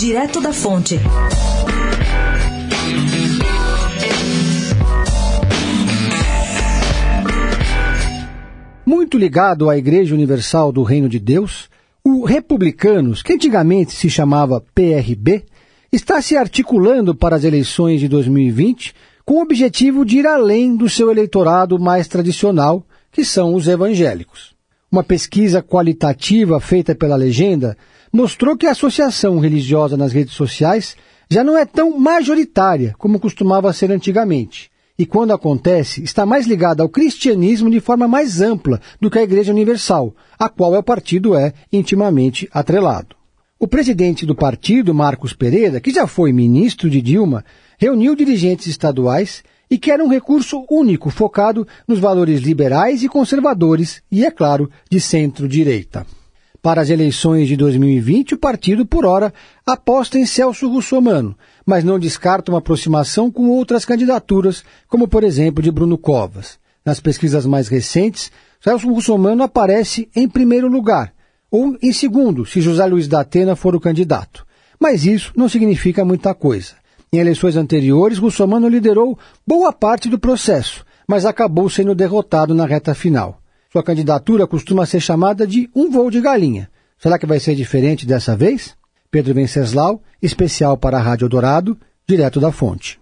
Direto da Fonte. Muito ligado à Igreja Universal do Reino de Deus, o Republicanos, que antigamente se chamava PRB, está se articulando para as eleições de 2020 com o objetivo de ir além do seu eleitorado mais tradicional, que são os evangélicos. Uma pesquisa qualitativa feita pela legenda mostrou que a associação religiosa nas redes sociais já não é tão majoritária como costumava ser antigamente. E quando acontece, está mais ligada ao cristianismo de forma mais ampla do que a Igreja Universal, a qual o partido é intimamente atrelado. O presidente do partido, Marcos Pereira, que já foi ministro de Dilma, reuniu dirigentes estaduais e quer um recurso único focado nos valores liberais e conservadores e, é claro, de centro-direita. Para as eleições de 2020, o partido, por hora, aposta em Celso Russomano, mas não descarta uma aproximação com outras candidaturas, como por exemplo de Bruno Covas. Nas pesquisas mais recentes, Celso Russomano aparece em primeiro lugar, ou em segundo, se José Luiz da Atena for o candidato. Mas isso não significa muita coisa. Em eleições anteriores, Russomano liderou boa parte do processo, mas acabou sendo derrotado na reta final. Sua candidatura costuma ser chamada de um voo de galinha. Será que vai ser diferente dessa vez? Pedro Venceslau, especial para a Rádio Dourado, direto da fonte.